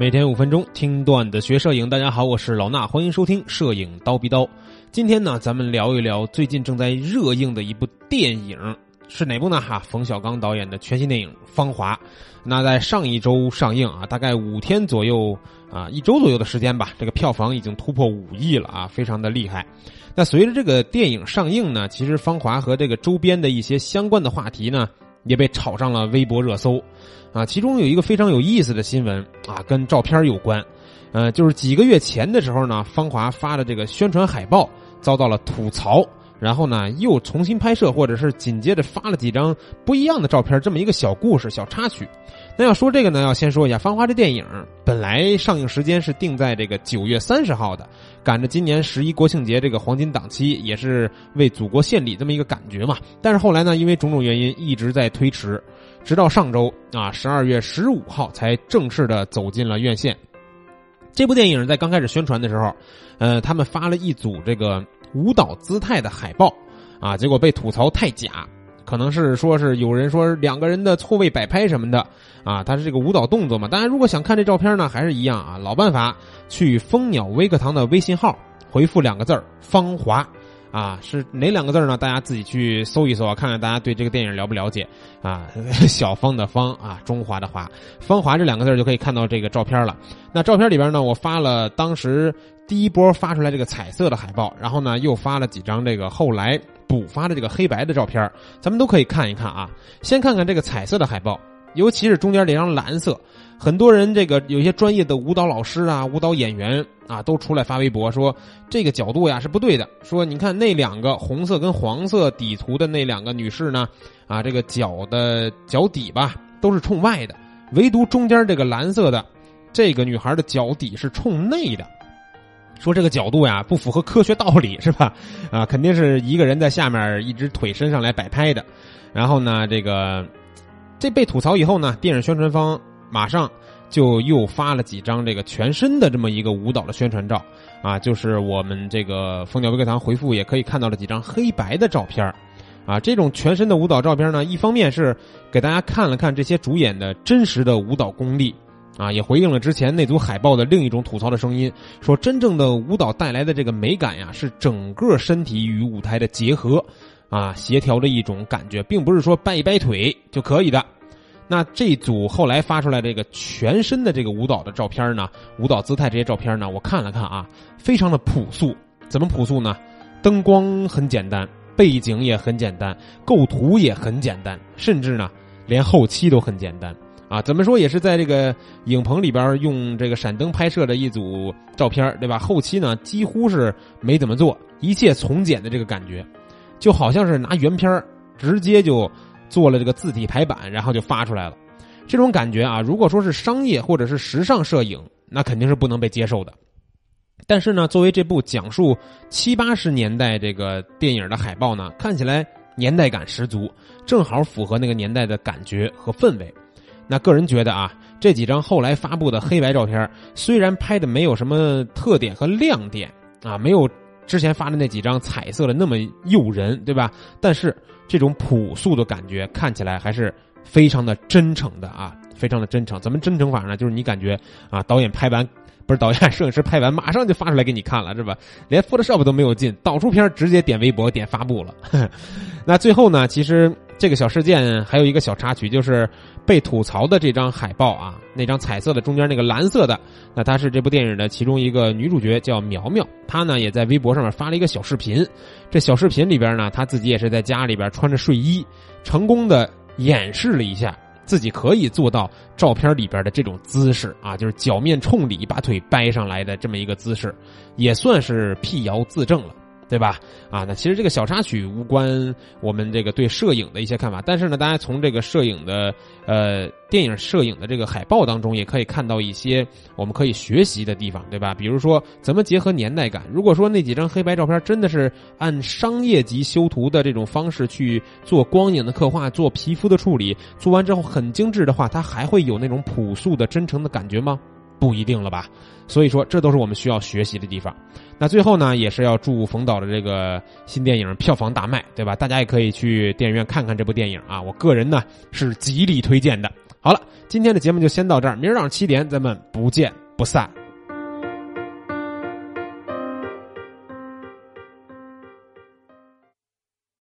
每天五分钟听段子学摄影，大家好，我是老衲，欢迎收听摄影刀逼刀。今天呢，咱们聊一聊最近正在热映的一部电影是哪部呢？哈，冯小刚导演的全新电影《芳华》。那在上一周上映啊，大概五天左右啊，一周左右的时间吧，这个票房已经突破五亿了啊，非常的厉害。那随着这个电影上映呢，其实《芳华》和这个周边的一些相关的话题呢，也被炒上了微博热搜。啊，其中有一个非常有意思的新闻啊，跟照片有关，嗯，就是几个月前的时候呢，芳华发的这个宣传海报遭到了吐槽，然后呢又重新拍摄，或者是紧接着发了几张不一样的照片，这么一个小故事、小插曲。那要说这个呢，要先说一下《芳华》这电影本来上映时间是定在这个九月三十号的，赶着今年十一国庆节这个黄金档期，也是为祖国献礼这么一个感觉嘛。但是后来呢，因为种种原因一直在推迟。直到上周啊，十二月十五号才正式的走进了院线。这部电影在刚开始宣传的时候，呃，他们发了一组这个舞蹈姿态的海报，啊，结果被吐槽太假，可能是说是有人说两个人的错位摆拍什么的，啊，他是这个舞蹈动作嘛。大家如果想看这照片呢，还是一样啊，老办法，去蜂鸟微课堂的微信号回复两个字儿“芳华”。啊，是哪两个字呢？大家自己去搜一搜，看看大家对这个电影了不了解啊。小芳的芳啊，中华的华，芳华这两个字就可以看到这个照片了。那照片里边呢，我发了当时第一波发出来这个彩色的海报，然后呢又发了几张这个后来补发的这个黑白的照片，咱们都可以看一看啊。先看看这个彩色的海报，尤其是中间这张蓝色。很多人这个有些专业的舞蹈老师啊、舞蹈演员啊，都出来发微博说这个角度呀是不对的。说你看那两个红色跟黄色底图的那两个女士呢，啊，这个脚的脚底吧都是冲外的，唯独中间这个蓝色的这个女孩的脚底是冲内的。说这个角度呀不符合科学道理是吧？啊，肯定是一个人在下面一只腿伸上来摆拍的。然后呢，这个这被吐槽以后呢，电影宣传方。马上就又发了几张这个全身的这么一个舞蹈的宣传照啊，就是我们这个蜂鸟微课堂回复也可以看到了几张黑白的照片啊，这种全身的舞蹈照片呢，一方面是给大家看了看这些主演的真实的舞蹈功力啊，也回应了之前那组海报的另一种吐槽的声音，说真正的舞蹈带来的这个美感呀，是整个身体与舞台的结合啊，协调的一种感觉，并不是说掰一掰腿就可以的。那这组后来发出来这个全身的这个舞蹈的照片呢，舞蹈姿态这些照片呢，我看了看啊，非常的朴素。怎么朴素呢？灯光很简单，背景也很简单，构图也很简单，甚至呢，连后期都很简单啊。怎么说也是在这个影棚里边用这个闪灯拍摄的一组照片，对吧？后期呢几乎是没怎么做，一切从简的这个感觉，就好像是拿原片直接就。做了这个字体排版，然后就发出来了。这种感觉啊，如果说是商业或者是时尚摄影，那肯定是不能被接受的。但是呢，作为这部讲述七八十年代这个电影的海报呢，看起来年代感十足，正好符合那个年代的感觉和氛围。那个人觉得啊，这几张后来发布的黑白照片，虽然拍的没有什么特点和亮点啊，没有之前发的那几张彩色的那么诱人，对吧？但是。这种朴素的感觉看起来还是非常的真诚的啊，非常的真诚。怎么真诚法呢？就是你感觉啊，导演拍完不是导演，摄影师拍完马上就发出来给你看了，是吧？连 Photoshop 都没有进，导出片直接点微博点发布了。那最后呢，其实。这个小事件还有一个小插曲，就是被吐槽的这张海报啊，那张彩色的中间那个蓝色的，那她是这部电影的其中一个女主角，叫苗苗。她呢也在微博上面发了一个小视频，这小视频里边呢，她自己也是在家里边穿着睡衣，成功的演示了一下自己可以做到照片里边的这种姿势啊，就是脚面冲里把腿掰上来的这么一个姿势，也算是辟谣自证了。对吧？啊，那其实这个小插曲无关我们这个对摄影的一些看法，但是呢，大家从这个摄影的呃电影摄影的这个海报当中，也可以看到一些我们可以学习的地方，对吧？比如说怎么结合年代感。如果说那几张黑白照片真的是按商业级修图的这种方式去做光影的刻画、做皮肤的处理，做完之后很精致的话，它还会有那种朴素的、真诚的感觉吗？不一定了吧，所以说这都是我们需要学习的地方。那最后呢，也是要祝冯导的这个新电影票房大卖，对吧？大家也可以去电影院看看这部电影啊，我个人呢是极力推荐的。好了。今天的节目就先到这儿，明儿早上七点咱们不见不散。